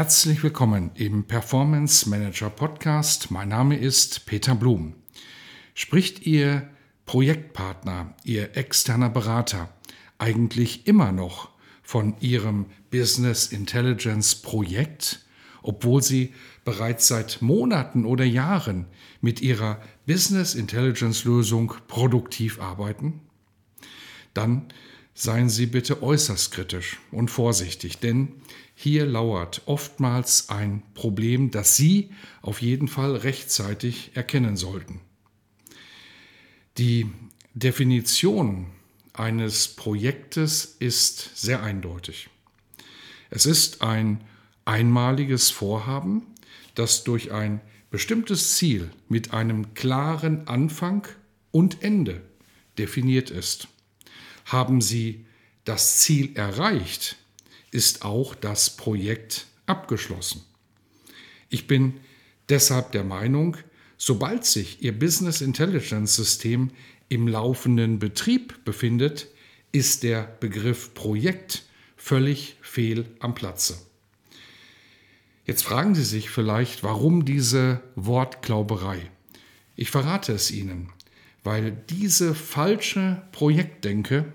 Herzlich willkommen im Performance Manager Podcast. Mein Name ist Peter Blum. Spricht Ihr Projektpartner, Ihr externer Berater eigentlich immer noch von Ihrem Business Intelligence Projekt, obwohl Sie bereits seit Monaten oder Jahren mit Ihrer Business Intelligence Lösung produktiv arbeiten? Dann seien Sie bitte äußerst kritisch und vorsichtig, denn hier lauert oftmals ein Problem, das Sie auf jeden Fall rechtzeitig erkennen sollten. Die Definition eines Projektes ist sehr eindeutig. Es ist ein einmaliges Vorhaben, das durch ein bestimmtes Ziel mit einem klaren Anfang und Ende definiert ist. Haben Sie das Ziel erreicht, ist auch das Projekt abgeschlossen. Ich bin deshalb der Meinung, sobald sich Ihr Business Intelligence System im laufenden Betrieb befindet, ist der Begriff Projekt völlig fehl am Platze. Jetzt fragen Sie sich vielleicht, warum diese Wortklauberei? Ich verrate es Ihnen, weil diese falsche Projektdenke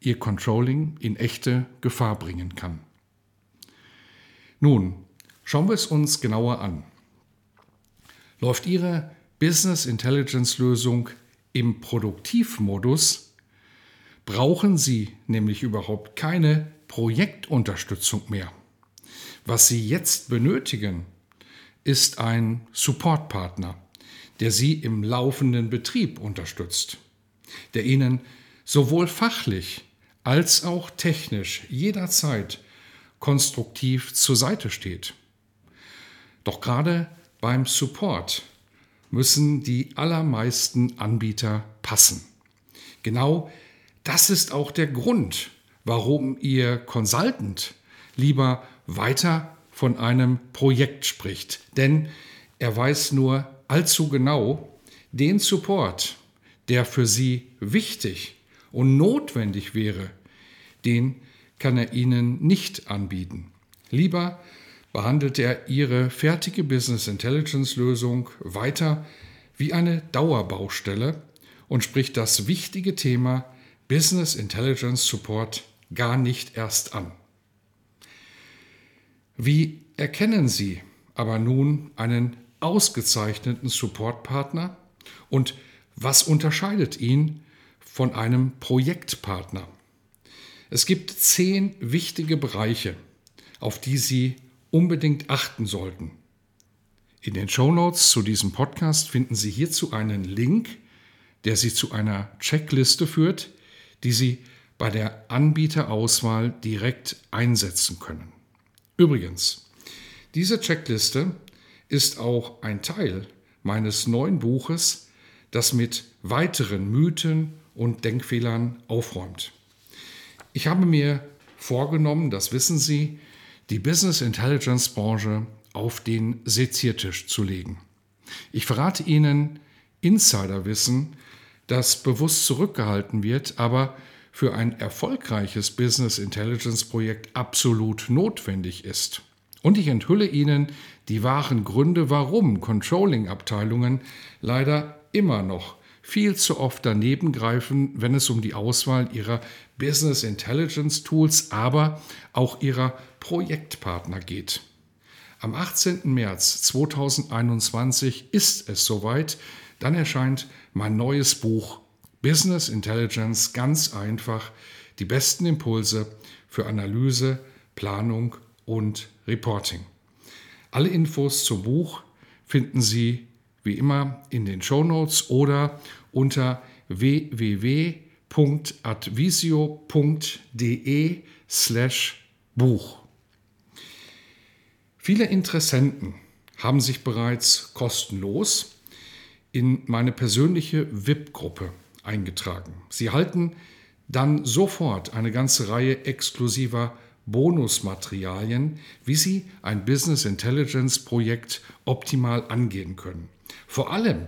ihr Controlling in echte Gefahr bringen kann. Nun, schauen wir es uns genauer an. Läuft Ihre Business Intelligence Lösung im Produktivmodus, brauchen Sie nämlich überhaupt keine Projektunterstützung mehr. Was Sie jetzt benötigen, ist ein Supportpartner, der Sie im laufenden Betrieb unterstützt, der Ihnen sowohl fachlich als auch technisch jederzeit konstruktiv zur Seite steht. Doch gerade beim Support müssen die allermeisten Anbieter passen. Genau das ist auch der Grund, warum Ihr Consultant lieber weiter von einem Projekt spricht. Denn er weiß nur allzu genau, den Support, der für Sie wichtig und notwendig wäre, den kann er Ihnen nicht anbieten. Lieber behandelt er Ihre fertige Business Intelligence Lösung weiter wie eine Dauerbaustelle und spricht das wichtige Thema Business Intelligence Support gar nicht erst an. Wie erkennen Sie aber nun einen ausgezeichneten Supportpartner und was unterscheidet ihn von einem Projektpartner. Es gibt zehn wichtige Bereiche, auf die Sie unbedingt achten sollten. In den Show Notes zu diesem Podcast finden Sie hierzu einen Link, der Sie zu einer Checkliste führt, die Sie bei der Anbieterauswahl direkt einsetzen können. Übrigens, diese Checkliste ist auch ein Teil meines neuen Buches, das mit weiteren Mythen und Denkfehlern aufräumt. Ich habe mir vorgenommen, das wissen Sie, die Business Intelligence Branche auf den Seziertisch zu legen. Ich verrate Ihnen Insiderwissen, das bewusst zurückgehalten wird, aber für ein erfolgreiches Business Intelligence Projekt absolut notwendig ist. Und ich enthülle Ihnen die wahren Gründe, warum Controlling-Abteilungen leider immer noch viel zu oft daneben greifen, wenn es um die Auswahl ihrer Business Intelligence Tools, aber auch ihrer Projektpartner geht. Am 18. März 2021 ist es soweit, dann erscheint mein neues Buch Business Intelligence ganz einfach, die besten Impulse für Analyse, Planung und Reporting. Alle Infos zum Buch finden Sie wie immer in den Show Notes oder unter www.advisio.de slash Buch. Viele Interessenten haben sich bereits kostenlos in meine persönliche VIP-Gruppe eingetragen. Sie halten dann sofort eine ganze Reihe exklusiver Bonusmaterialien, wie Sie ein Business Intelligence Projekt optimal angehen können. Vor allem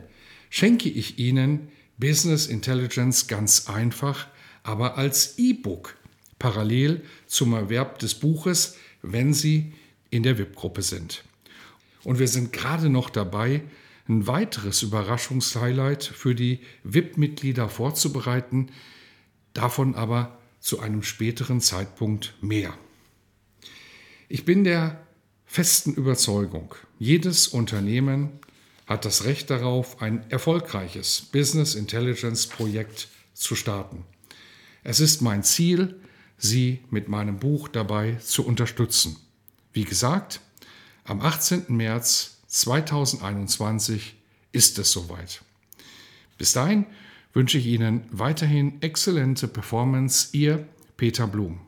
schenke ich Ihnen Business Intelligence ganz einfach, aber als E-Book parallel zum Erwerb des Buches, wenn Sie in der VIP-Gruppe sind. Und wir sind gerade noch dabei, ein weiteres Überraschungshighlight für die VIP-Mitglieder vorzubereiten, davon aber zu einem späteren Zeitpunkt mehr. Ich bin der festen Überzeugung, jedes Unternehmen hat das Recht darauf, ein erfolgreiches Business Intelligence Projekt zu starten. Es ist mein Ziel, Sie mit meinem Buch dabei zu unterstützen. Wie gesagt, am 18. März 2021 ist es soweit. Bis dahin wünsche ich Ihnen weiterhin exzellente Performance. Ihr Peter Blum.